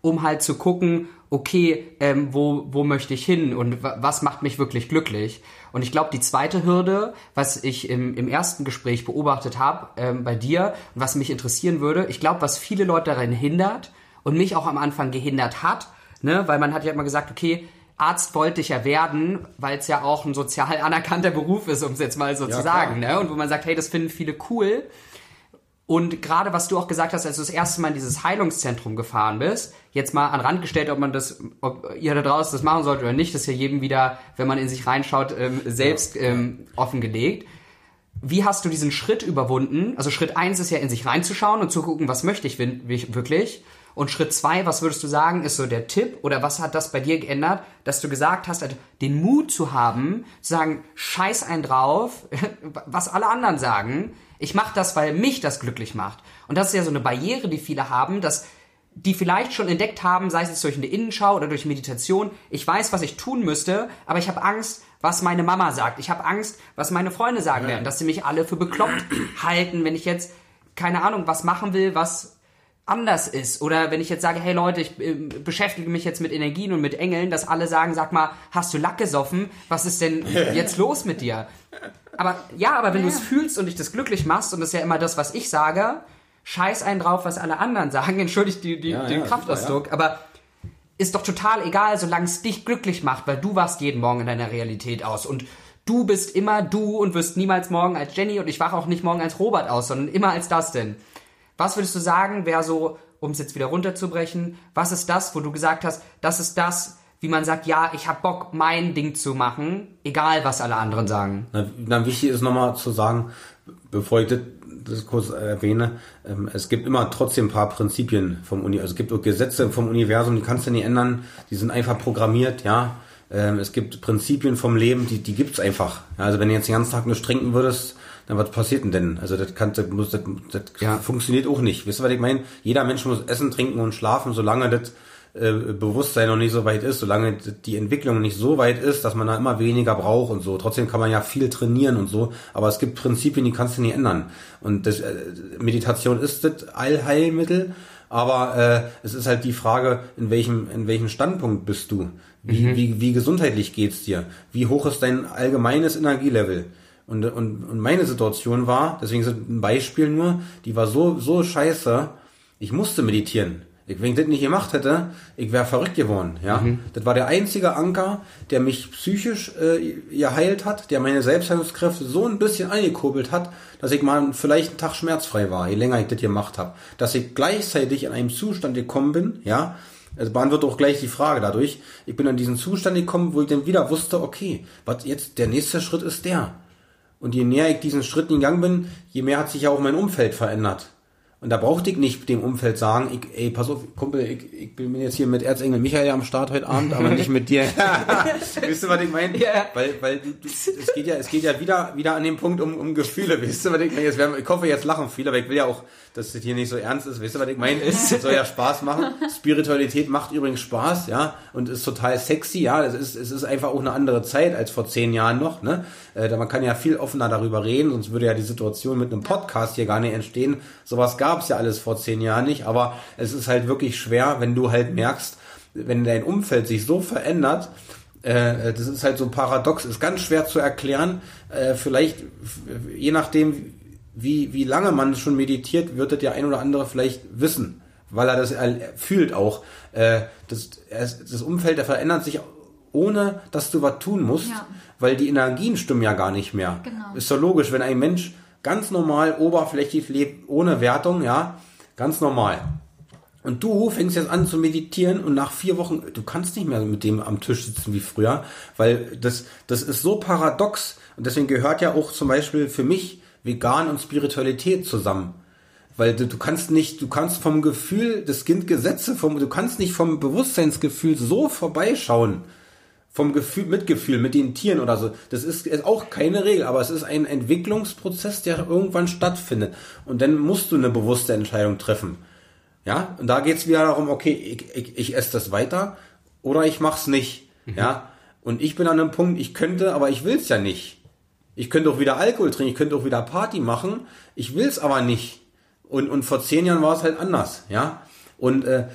um halt zu gucken, okay, ähm, wo, wo möchte ich hin und was macht mich wirklich glücklich? Und ich glaube, die zweite Hürde, was ich im, im ersten Gespräch beobachtet habe ähm, bei dir, was mich interessieren würde, ich glaube, was viele Leute daran hindert, und mich auch am Anfang gehindert hat, ne, weil man hat ja immer gesagt, okay, Arzt wollte ich ja werden, weil es ja auch ein sozial anerkannter Beruf ist, um es jetzt mal so ja, zu sagen, ne? Und wo man sagt, hey, das finden viele cool. Und gerade was du auch gesagt hast, als du das erste Mal in dieses Heilungszentrum gefahren bist, jetzt mal an Rand gestellt, ob man das, ob ihr da draußen das machen sollt oder nicht, das ist ja jedem wieder, wenn man in sich reinschaut, ähm, selbst ähm, offengelegt. Wie hast du diesen Schritt überwunden? Also Schritt eins ist ja in sich reinzuschauen und zu gucken, was möchte ich wirklich? Und Schritt zwei, was würdest du sagen, ist so der Tipp oder was hat das bei dir geändert, dass du gesagt hast, also den Mut zu haben, zu sagen, scheiß ein drauf, was alle anderen sagen, ich mache das, weil mich das glücklich macht. Und das ist ja so eine Barriere, die viele haben, dass die vielleicht schon entdeckt haben, sei es durch eine Innenschau oder durch Meditation, ich weiß, was ich tun müsste, aber ich habe Angst, was meine Mama sagt. Ich habe Angst, was meine Freunde sagen werden, dass sie mich alle für bekloppt halten, wenn ich jetzt keine Ahnung, was machen will, was anders ist. Oder wenn ich jetzt sage, hey Leute, ich äh, beschäftige mich jetzt mit Energien und mit Engeln, dass alle sagen, sag mal, hast du Lack gesoffen? Was ist denn jetzt los mit dir? Aber ja, aber wenn ja. du es fühlst und dich das glücklich machst, und das ist ja immer das, was ich sage, scheiß einen drauf, was alle anderen sagen, entschuldigt die, die, ja, den ja, Kraftausdruck, super, aber ist doch total egal, solange es dich glücklich macht, weil du wachst jeden Morgen in deiner Realität aus und du bist immer du und wirst niemals morgen als Jenny und ich wache auch nicht morgen als Robert aus, sondern immer als Dustin. Was würdest du sagen, wäre so, um es jetzt wieder runterzubrechen, was ist das, wo du gesagt hast, das ist das, wie man sagt, ja, ich hab Bock, mein Ding zu machen, egal was alle anderen sagen. Na, na wichtig ist nochmal zu sagen, bevor ich das, das kurz erwähne, ähm, es gibt immer trotzdem ein paar Prinzipien vom Uni, also es gibt Gesetze vom Universum, die kannst du nicht ändern, die sind einfach programmiert, ja. Ähm, es gibt Prinzipien vom Leben, die, die gibt's einfach. Also wenn du jetzt den ganzen Tag nur trinken würdest, dann was passiert denn denn? Also das kann, das, muss, das, das ja. funktioniert auch nicht. Wisst ihr, was ich meine? Jeder Mensch muss essen, trinken und schlafen, solange das äh, Bewusstsein noch nicht so weit ist, solange die Entwicklung nicht so weit ist, dass man da immer weniger braucht und so. Trotzdem kann man ja viel trainieren und so, aber es gibt Prinzipien, die kannst du nicht ändern. Und das, äh, Meditation ist das Allheilmittel, aber äh, es ist halt die Frage, in welchem, in welchem Standpunkt bist du? Wie, mhm. wie, wie gesundheitlich geht's dir? Wie hoch ist dein allgemeines Energielevel? Und, und, und meine Situation war, deswegen ist ein Beispiel nur, die war so, so scheiße, ich musste meditieren. Ich, wenn ich das nicht gemacht hätte, ich wäre verrückt geworden. Ja, mhm. das war der einzige Anker, der mich psychisch äh, geheilt hat, der meine Selbstheilungskräfte so ein bisschen angekurbelt hat, dass ich mal vielleicht einen Tag schmerzfrei war, je länger ich das gemacht habe, dass ich gleichzeitig in einem Zustand gekommen bin, ja, es beantwortet auch gleich die Frage dadurch. Ich bin in diesen Zustand gekommen, wo ich dann wieder wusste, okay, was jetzt der nächste Schritt ist der. Und je näher ich diesen Schritt gegangen bin, je mehr hat sich ja auch mein Umfeld verändert. Und da brauchte ich nicht dem Umfeld sagen, ich, ey, pass auf, Kumpel, ich, ich bin jetzt hier mit Erzengel Michael am Start heute Abend, aber nicht mit dir. weißt du, was ich meine? Yeah. Weil, weil du, du, es geht ja, es geht ja wieder, wieder an den Punkt um, um Gefühle, weißt du, was ich meine? Jetzt werden, ich hoffe, jetzt lachen viele, aber ich will ja auch, dass das hier nicht so ernst ist, weißt du, was ich meine? Es soll ja Spaß machen. Spiritualität macht übrigens Spaß, ja, und ist total sexy, ja, es ist, es ist einfach auch eine andere Zeit als vor zehn Jahren noch, ne? Äh, man kann ja viel offener darüber reden, sonst würde ja die Situation mit einem Podcast hier gar nicht entstehen. Sowas gab es ja alles vor zehn Jahren nicht, aber es ist halt wirklich schwer, wenn du halt merkst, wenn dein Umfeld sich so verändert, äh, das ist halt so paradox, ist ganz schwer zu erklären. Äh, vielleicht, je nachdem, wie, wie lange man schon meditiert, wird das der ein oder andere vielleicht wissen, weil er das fühlt auch. Äh, das, das Umfeld, der verändert sich ohne, dass du was tun musst, ja. weil die Energien stimmen ja gar nicht mehr. Genau. Ist doch logisch, wenn ein Mensch ganz normal oberflächlich lebt, ohne Wertung, ja, ganz normal. Und du fängst jetzt an zu meditieren und nach vier Wochen, du kannst nicht mehr mit dem am Tisch sitzen wie früher, weil das, das ist so paradox. Und deswegen gehört ja auch zum Beispiel für mich Vegan und Spiritualität zusammen. Weil du, du kannst nicht, du kannst vom Gefühl, das Kind Gesetze, vom, du kannst nicht vom Bewusstseinsgefühl so vorbeischauen vom Gefühl, Mitgefühl mit den Tieren oder so. Das ist, ist auch keine Regel, aber es ist ein Entwicklungsprozess, der irgendwann stattfindet. Und dann musst du eine bewusste Entscheidung treffen. Ja, und da geht's wieder darum, okay, ich, ich, ich esse das weiter oder ich mach's nicht. Mhm. Ja, und ich bin an einem Punkt, ich könnte, aber ich will's ja nicht. Ich könnte auch wieder Alkohol trinken, ich könnte auch wieder Party machen, ich will's aber nicht. Und, und vor zehn Jahren war es halt anders, ja. Und äh,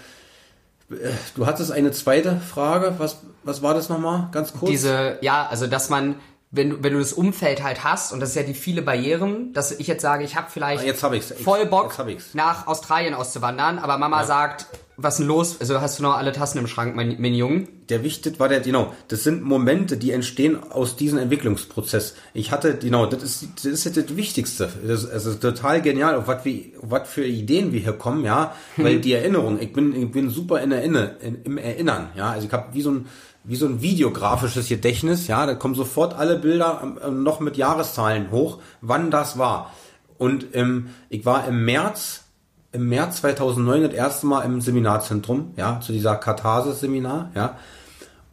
du hattest eine zweite Frage, was, was war das nochmal, ganz kurz? Diese, ja, also dass man wenn du, wenn du das Umfeld halt hast, und das ist ja die viele Barrieren, dass ich jetzt sage, ich habe vielleicht ah, jetzt hab ich's. voll Bock, nach Australien auszuwandern, aber Mama ja. sagt, was ist denn los? Also hast du noch alle Tassen im Schrank, mein, mein Junge? Der wichtig war der, genau, das sind Momente, die entstehen aus diesem Entwicklungsprozess. Ich hatte, genau, das ist, das ist jetzt das Wichtigste. Das ist, das ist total genial, auf was, wir, auf was für Ideen wir hier kommen, ja, weil die Erinnerung, ich bin, ich bin super in Erinner, in, im Erinnern, ja, also ich habe wie so ein, wie so ein videografisches Gedächtnis, ja, da kommen sofort alle Bilder ähm, noch mit Jahreszahlen hoch, wann das war. Und ähm, ich war im März, im März 2009 das erste Mal im Seminarzentrum, ja, zu dieser Katharsis-Seminar, ja,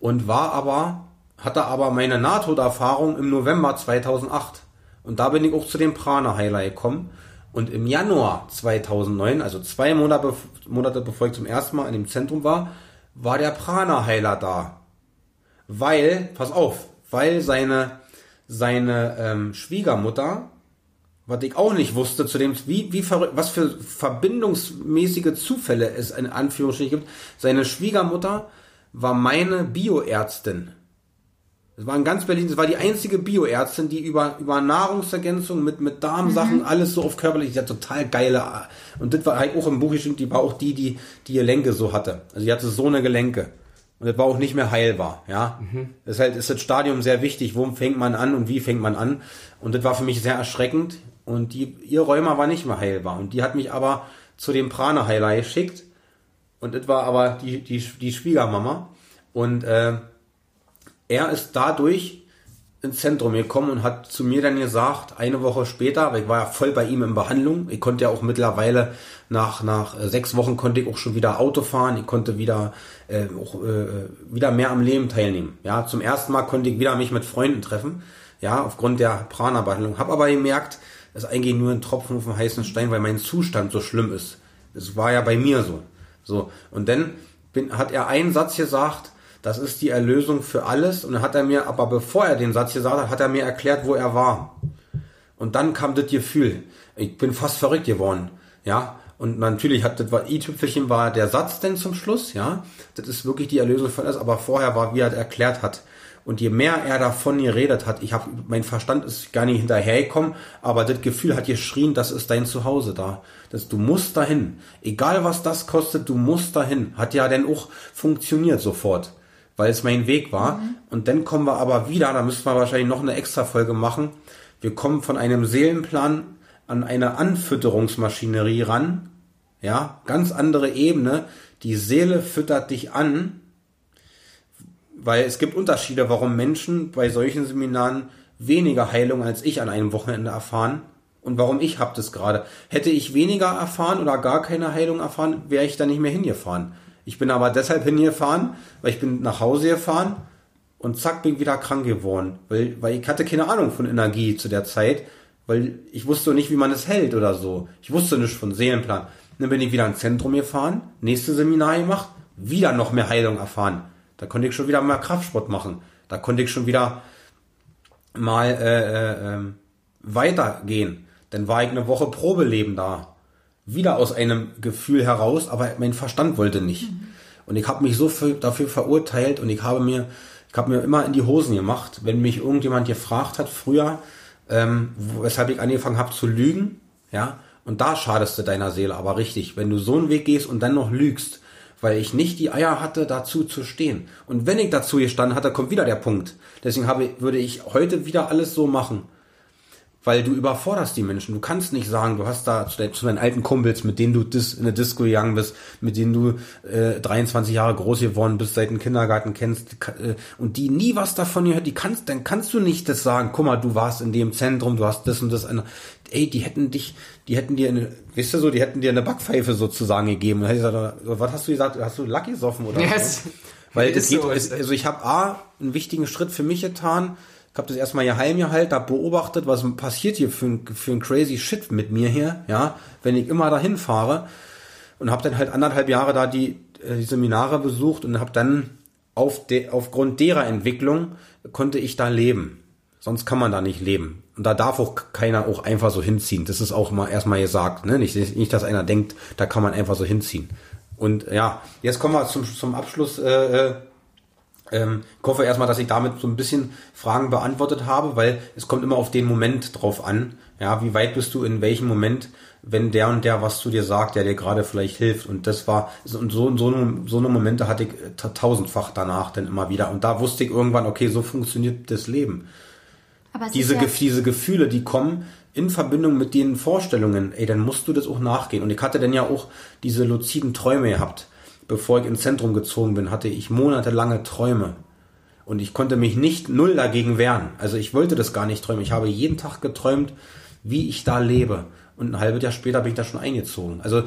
und war aber, hatte aber meine Nahtoderfahrung im November 2008. Und da bin ich auch zu dem Prana-Heiler gekommen. Und im Januar 2009, also zwei Monate, Monate bevor ich zum ersten Mal in dem Zentrum war, war der Prana-Heiler da weil, pass auf, weil seine, seine ähm, Schwiegermutter, was ich auch nicht wusste, zu dem, wie, wie was für verbindungsmäßige Zufälle es in Anführungsstrichen gibt, seine Schwiegermutter war meine Bioärztin. Das war in ganz Berlin, das war die einzige Bioärztin, die über, über Nahrungsergänzung mit, mit Darmsachen, mhm. alles so auf körperlich, die hat total geile, und das war halt auch im Buch geschrieben, die war auch die, die, die Gelenke so hatte. Also die hatte so eine Gelenke. Und das war auch nicht mehr heilbar, ja. Mhm. Deshalb ist das Stadium sehr wichtig. Wo fängt man an und wie fängt man an? Und das war für mich sehr erschreckend. Und die, ihr Rheuma war nicht mehr heilbar. Und die hat mich aber zu dem Prana-Heiler geschickt. Und das war aber die, die, die Schwiegermama. Und äh, er ist dadurch ins Zentrum gekommen und hat zu mir dann gesagt, eine Woche später, weil ich war ja voll bei ihm in Behandlung, ich konnte ja auch mittlerweile nach, nach äh, sechs Wochen konnte ich auch schon wieder Auto fahren, ich konnte wieder, äh, auch, äh, wieder mehr am Leben teilnehmen. Ja, zum ersten Mal konnte ich wieder mich mit Freunden treffen, ja, aufgrund der Prana-Behandlung. Hab aber gemerkt, das ist eigentlich nur ein Tropfen auf dem heißen Stein, weil mein Zustand so schlimm ist. Das war ja bei mir so. So. Und dann bin, hat er einen Satz gesagt, das ist die Erlösung für alles. Und dann hat er mir, aber bevor er den Satz gesagt hat, hat er mir erklärt, wo er war. Und dann kam das Gefühl. Ich bin fast verrückt geworden. Ja. Und natürlich hat das i-Tüpfelchen war der Satz denn zum Schluss, ja. Das ist wirklich die Erlösung für alles, aber vorher war, wie er erklärt hat. Und je mehr er davon geredet hat, ich habe, mein Verstand ist gar nicht hinterhergekommen, aber das Gefühl hat geschrien, das ist dein Zuhause da. Das, du musst dahin. Egal was das kostet, du musst dahin. Hat ja dann auch funktioniert sofort weil es mein Weg war. Mhm. Und dann kommen wir aber wieder, da müssen wir wahrscheinlich noch eine extra Folge machen. Wir kommen von einem Seelenplan an eine Anfütterungsmaschinerie ran. Ja, ganz andere Ebene. Die Seele füttert dich an, weil es gibt Unterschiede, warum Menschen bei solchen Seminaren weniger Heilung als ich an einem Wochenende erfahren und warum ich hab das gerade. Hätte ich weniger erfahren oder gar keine Heilung erfahren, wäre ich da nicht mehr hingefahren. Ich bin aber deshalb hingefahren, weil ich bin nach Hause gefahren und zack, bin wieder krank geworden. Weil, weil ich hatte keine Ahnung von Energie zu der Zeit, weil ich wusste nicht, wie man es hält oder so. Ich wusste nicht von Seelenplan. Dann bin ich wieder ins Zentrum gefahren, nächste Seminar gemacht, wieder noch mehr Heilung erfahren. Da konnte ich schon wieder mehr Kraftsport machen. Da konnte ich schon wieder mal äh, äh, ähm, weitergehen. Dann war ich eine Woche Probeleben da wieder aus einem Gefühl heraus, aber mein Verstand wollte nicht. Mhm. Und ich habe mich so für, dafür verurteilt und ich habe mir, ich habe mir immer in die Hosen gemacht, wenn mich irgendjemand gefragt hat früher, ähm, weshalb ich angefangen habe zu lügen, ja, und da schadest du deiner Seele aber richtig, wenn du so einen Weg gehst und dann noch lügst, weil ich nicht die Eier hatte, dazu zu stehen. Und wenn ich dazu gestanden hatte, kommt wieder der Punkt. Deswegen habe, würde ich heute wieder alles so machen weil du überforderst die Menschen. Du kannst nicht sagen, du hast da zu, deinen, zu deinen alten Kumpels, mit denen du dis, in eine Disco gegangen bist, mit denen du äh, 23 Jahre groß geworden bist, seit dem Kindergarten kennst äh, und die nie was davon gehört, die kannst, dann kannst du nicht das sagen, guck mal, du warst in dem Zentrum, du hast das und das. ey, die hätten dich, die hätten dir eine, weißt du so, die hätten dir eine Backpfeife sozusagen gegeben. Und dann hätte ich gesagt, was hast du gesagt? Hast du Lucky gesoffen oder Yes. so? Weil es geht, so, also ich habe A, einen wichtigen Schritt für mich getan. Ich habe das erstmal geheim gehalten, habe beobachtet, was passiert hier für ein, für ein crazy Shit mit mir hier, ja, wenn ich immer dahin fahre. Und habe dann halt anderthalb Jahre da die, äh, die Seminare besucht und habe dann auf de, aufgrund derer Entwicklung konnte ich da leben. Sonst kann man da nicht leben. Und da darf auch keiner auch einfach so hinziehen. Das ist auch mal erstmal gesagt. Ne? Nicht, nicht, dass einer denkt, da kann man einfach so hinziehen. Und ja, jetzt kommen wir zum, zum Abschluss. Äh, äh, ähm, ich hoffe erstmal, dass ich damit so ein bisschen Fragen beantwortet habe, weil es kommt immer auf den Moment drauf an. Ja, wie weit bist du in welchem Moment, wenn der und der was zu dir sagt, der dir gerade vielleicht hilft. Und das war, und so, so, so eine Momente hatte ich äh, ta- tausendfach danach dann immer wieder. Und da wusste ich irgendwann, okay, so funktioniert das Leben. Aber es Diese, ja, Gef- diese Gefühle, die kommen in Verbindung mit den Vorstellungen, ey, dann musst du das auch nachgehen. Und ich hatte dann ja auch diese luziden Träume gehabt. Bevor ich ins Zentrum gezogen bin, hatte ich monatelange Träume. Und ich konnte mich nicht null dagegen wehren. Also ich wollte das gar nicht träumen. Ich habe jeden Tag geträumt, wie ich da lebe. Und ein halbes Jahr später bin ich da schon eingezogen. Also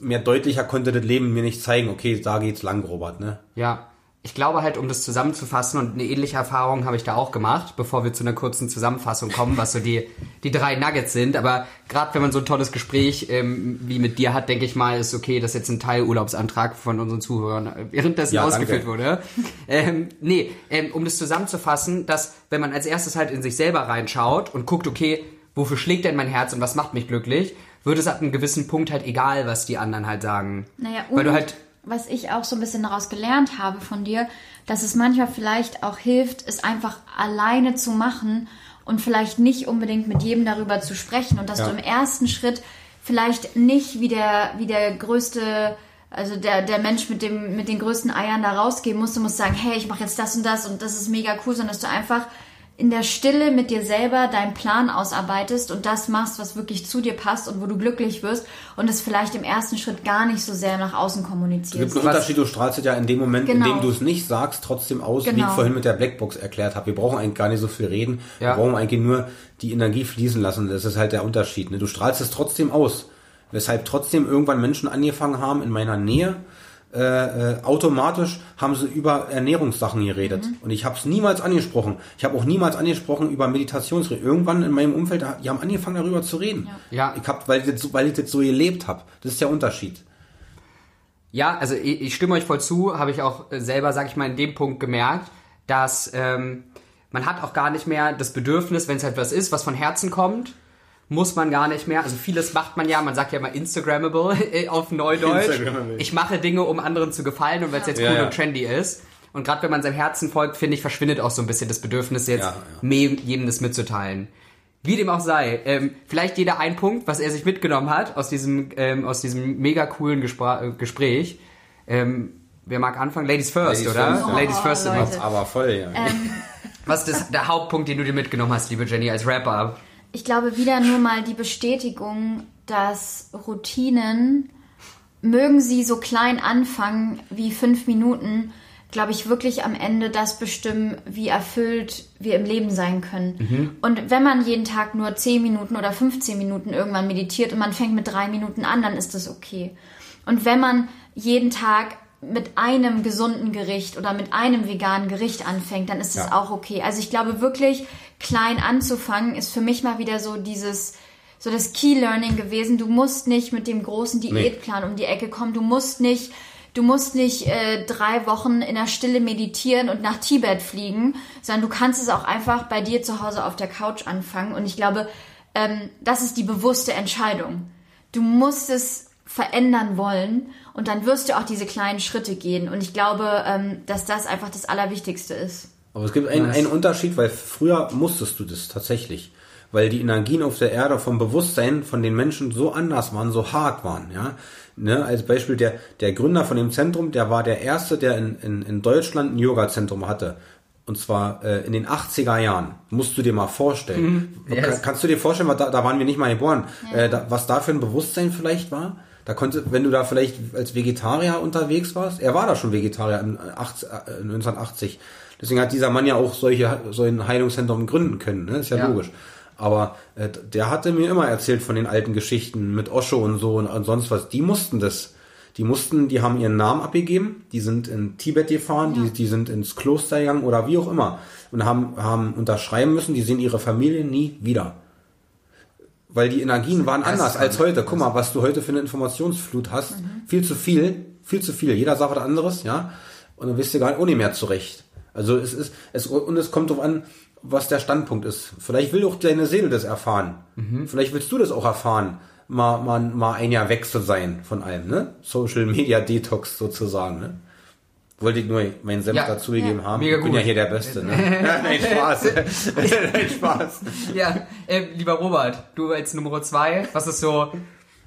mehr deutlicher konnte das Leben mir nicht zeigen, okay, da geht's lang, Robert, ne? Ja, ich glaube halt, um das zusammenzufassen und eine ähnliche Erfahrung habe ich da auch gemacht, bevor wir zu einer kurzen Zusammenfassung kommen, was so die, die drei Nuggets sind. Aber gerade wenn man so ein tolles Gespräch ähm, wie mit dir hat, denke ich mal, ist okay, dass jetzt ein Teilurlaubsantrag von unseren Zuhörern äh, währenddessen Ja, ausgeführt danke. wurde. ähm, nee, ähm, um das zusammenzufassen, dass wenn man als erstes halt in sich selber reinschaut und guckt, okay, wofür schlägt denn mein Herz und was macht mich glücklich, wird es ab einem gewissen Punkt halt egal, was die anderen halt sagen. Naja, Weil du halt was ich auch so ein bisschen daraus gelernt habe von dir, dass es manchmal vielleicht auch hilft, es einfach alleine zu machen und vielleicht nicht unbedingt mit jedem darüber zu sprechen und dass Ja. du im ersten Schritt vielleicht nicht wie der, wie der größte, also der, der Mensch mit, dem, mit den größten Eiern da rausgehen musst. Du musst sagen, hey, ich mache jetzt das und das und das ist mega cool, sondern dass du einfach in der Stille mit dir selber deinen Plan ausarbeitest und das machst, was wirklich zu dir passt und wo du glücklich wirst und es vielleicht im ersten Schritt gar nicht so sehr nach außen Es gibt kommunizierst. einen Unterschied, du strahlst es ja in dem Moment, in Genau. dem du es nicht sagst, trotzdem aus, wie ich Genau. vorhin mit der Blackbox erklärt habe. Wir brauchen eigentlich gar nicht so viel reden. Ja. Wir brauchen eigentlich nur die Energie fließen lassen. Das ist halt der Unterschied. Ne? Du strahlst es trotzdem aus. Weshalb trotzdem irgendwann Menschen angefangen haben in meiner Nähe. Äh, äh, automatisch haben sie über Ernährungssachen geredet. Mhm. Und ich habe es niemals angesprochen. Ich habe auch niemals angesprochen über Meditationsreden. Irgendwann in meinem Umfeld, die haben angefangen darüber zu reden. Ja. Ich hab, weil, ich das so, weil ich das so gelebt habe. Das ist der Unterschied. Ja, also ich, ich stimme euch voll zu, habe ich auch äh, selber, sag ich mal, in dem Punkt gemerkt, dass ähm, man hat auch gar nicht mehr das Bedürfnis, wenn es halt was ist, was von Herzen kommt, muss man gar nicht mehr. Also vieles macht man ja, man sagt ja immer Instagrammable äh, auf Neudeutsch. Instagrammable. Ich mache Dinge, um anderen zu gefallen und weil es jetzt Ja, cool ja. und trendy ist. Und gerade wenn man seinem Herzen folgt, finde ich, verschwindet auch so ein bisschen das Bedürfnis, jetzt Ja, ja. mehr jedem das mitzuteilen. Wie dem auch sei, ähm, vielleicht jeder ein Punkt, was er sich mitgenommen hat aus diesem, ähm, aus diesem mega coolen Gespr äh, Gespräch. Ähm, wer mag anfangen? Ladies first, Ladies oder? first, ja. Ladies first Oh. Aber voll, ja. Was ist das, der Hauptpunkt, den du dir mitgenommen hast, liebe Jenny, als Rapper? Ich glaube wieder nur mal die Bestätigung, dass Routinen, mögen sie so klein anfangen wie fünf Minuten, glaube ich, wirklich am Ende das bestimmen, wie erfüllt wir im Leben sein können. Und wenn man jeden Tag nur 10 Minuten oder 15 Minuten irgendwann meditiert und man fängt mit drei Minuten an, dann ist das okay. Und wenn man jeden Tag mit einem gesunden Gericht oder mit einem veganen Gericht anfängt, dann ist das Ja. auch okay. Also ich glaube wirklich, klein anzufangen ist für mich mal wieder so dieses, so das Key Learning gewesen. Du musst nicht mit dem großen Diätplan um die Ecke kommen. Du musst nicht, du musst nicht äh, drei Wochen in der Stille meditieren und nach Tibet fliegen, sondern du kannst es auch einfach bei dir zu Hause auf der Couch anfangen. Und ich glaube, ähm, das ist die bewusste Entscheidung. Du musst es verändern wollen und dann wirst du auch diese kleinen Schritte gehen. Und ich glaube, ähm, dass das einfach das Allerwichtigste ist. Aber es gibt einen, einen Unterschied, weil früher musstest du das tatsächlich. Weil die Energien auf der Erde vom Bewusstsein von den Menschen so anders waren, so hart waren, ja. Ne, als Beispiel der, der Gründer von dem Zentrum, der war der erste, der in, in, in Deutschland ein Yoga-Zentrum hatte. Und zwar äh, in den 80er Jahren. Musst du dir mal vorstellen. Yes. Kann, kannst du dir vorstellen, was da, da waren wir nicht mal geboren, äh, da, was da für ein Bewusstsein vielleicht war? Da konnte, wenn du da vielleicht als Vegetarier unterwegs warst, er war da schon Vegetarier in 80, äh, 1980. Deswegen hat dieser Mann ja auch solche, so ein Heilungszentrum gründen können, ne? Ist ja, Ja. logisch. Aber äh, der hatte mir immer erzählt von den alten Geschichten mit Osho und so und, und sonst was. Die mussten das. Die mussten, die haben ihren Namen abgegeben, die sind in Tibet gefahren, die, die sind ins Kloster gegangen oder wie auch immer und haben, haben unterschreiben müssen, die sehen ihre Familie nie wieder. Weil die Energien waren anders als heute. Guck mal, was du heute für eine Informationsflut hast. Viel zu viel, viel zu viel. Jeder sagt was anderes, ja. Und dann bist du gar nicht ohne mehr zurecht. Also es ist, es, und es kommt darauf an, was der Standpunkt ist. Vielleicht will auch deine Seele das erfahren. Vielleicht willst du das auch erfahren, mal, mal, mal ein Jahr weg zu sein von allem, ne? Social Media Detox sozusagen, ne? Wollte ich nur meinen Senf Ja. dazugegeben Ja. haben. Mega ich bin gut. ja hier der Beste, ne? Nein, Spaß. Nein, Spaß. Ja, äh, lieber Robert, du als Nummer zwei, was ist so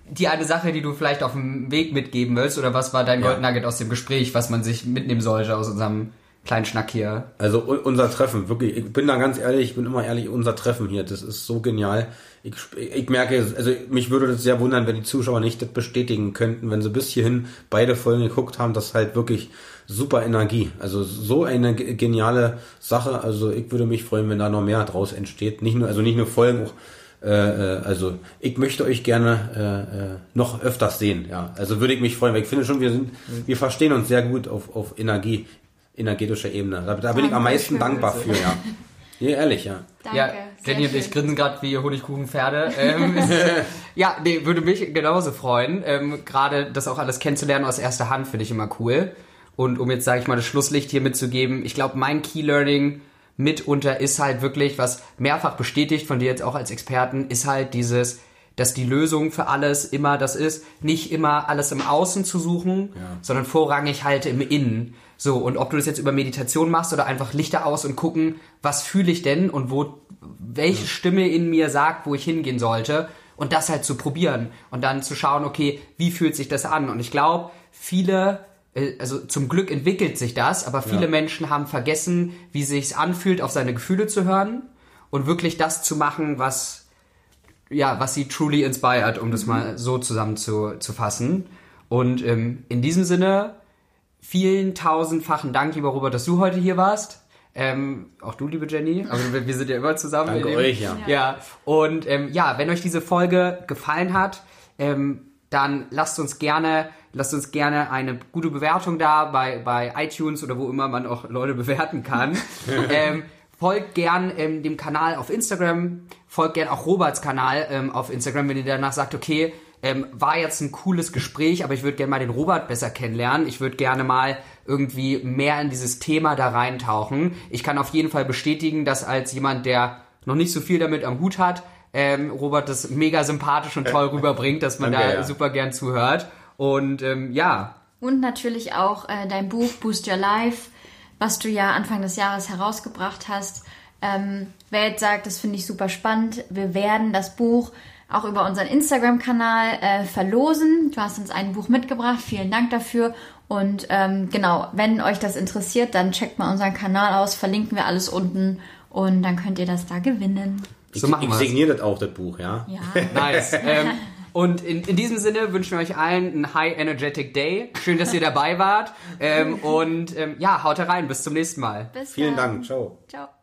die eine Sache, die du vielleicht auf dem Weg mitgeben willst oder was war dein Ja. Gold Nugget aus dem Gespräch, was man sich mitnehmen sollte aus unserem kleinen Schnack hier? Also unser Treffen, wirklich, ich bin da ganz ehrlich, ich bin immer ehrlich, unser Treffen hier, das ist so genial. Ich, ich merke, also mich würde das sehr wundern, wenn die Zuschauer nicht das bestätigen könnten, wenn sie bis hierhin beide Folgen geguckt haben, das ist halt wirklich super Energie. Also so eine ge- geniale Sache. Also ich würde mich freuen, wenn da noch mehr draus entsteht. Nicht nur, also nicht nur Folgen, auch äh, äh, also ich möchte euch gerne äh, äh, noch öfters sehen. Ja, also würde ich mich freuen, weil ich finde schon, wir sind, wir verstehen uns sehr gut auf, auf Energie, energetischer Ebene. Da, da bin ich am meisten dankbar für, ja. Ja, ehrlich, ja. Danke. ja, Jenny und ich grinsen gerade wie Honigkuchenpferde. Ähm, ja, nee, würde mich genauso freuen. Ähm, gerade das auch alles kennenzulernen aus erster Hand finde ich immer cool. Und um jetzt, sage ich mal, das Schlusslicht hier mitzugeben, ich glaube, mein Key Learning mitunter ist halt wirklich, was mehrfach bestätigt von dir jetzt auch als Experten, ist halt dieses, dass die Lösung für alles immer das ist, nicht immer alles im Außen zu suchen, sondern vorrangig halt im Innen. So, und ob du das jetzt über Meditation machst oder einfach Lichter aus und gucken, was fühle ich denn und wo, welche Stimme in mir sagt, wo ich hingehen sollte und das halt zu probieren und dann zu schauen, okay, wie fühlt sich das an? Und ich glaube, viele, äh, also zum Glück entwickelt sich das, aber viele Ja. Menschen haben vergessen, wie sich's anfühlt, auf seine Gefühle zu hören und wirklich das zu machen, was ja, was sie truly inspired, um das mal so zusammen zu, zu fassen. Und ähm, in diesem Sinne, vielen tausendfachen Dank, lieber Robert, dass du heute hier warst. Ähm, auch du, liebe Jenny. Also wir, wir sind ja immer zusammen. Danke dem- euch, ja. Ja, und ähm, ja, wenn euch diese Folge gefallen hat, ähm, dann lasst uns gerne, lasst uns gerne eine gute Bewertung da bei, bei iTunes oder wo immer man auch Leute bewerten kann. ähm, folgt gern ähm, dem Kanal auf Instagram, folgt gern auch Roberts Kanal ähm, auf Instagram, wenn ihr danach sagt, okay, ähm, war jetzt ein cooles Gespräch, aber ich würde gerne mal den Robert besser kennenlernen. Ich würde gerne mal irgendwie mehr in dieses Thema da reintauchen. Ich kann auf jeden Fall bestätigen, dass als jemand, der noch nicht so viel damit am Hut hat, ähm, Robert das mega sympathisch und toll rüberbringt, dass man Danke, da ja. super gern zuhört. Und ähm, ja, Und natürlich auch äh, dein Buch Boost Your Life, was du ja Anfang des Jahres herausgebracht hast. Ähm, wer jetzt sagt, das finde ich super spannend, wir werden das Buch auch über unseren Instagram-Kanal äh, verlosen. Du hast uns ein Buch mitgebracht, vielen Dank dafür. Und ähm, genau, wenn euch das interessiert, dann checkt mal unseren Kanal aus, verlinken wir alles unten und dann könnt ihr das da gewinnen. so ich machen ich signiere das auch, das Buch, ja. Ja. Nice. ähm, und in, in diesem Sinne wünschen wir euch allen einen High Energetic Day. Schön, dass ihr dabei wart. Ähm, und ähm, ja, haut rein. Bis zum nächsten Mal. Bis Vielen dann. Dank, ciao. Ciao.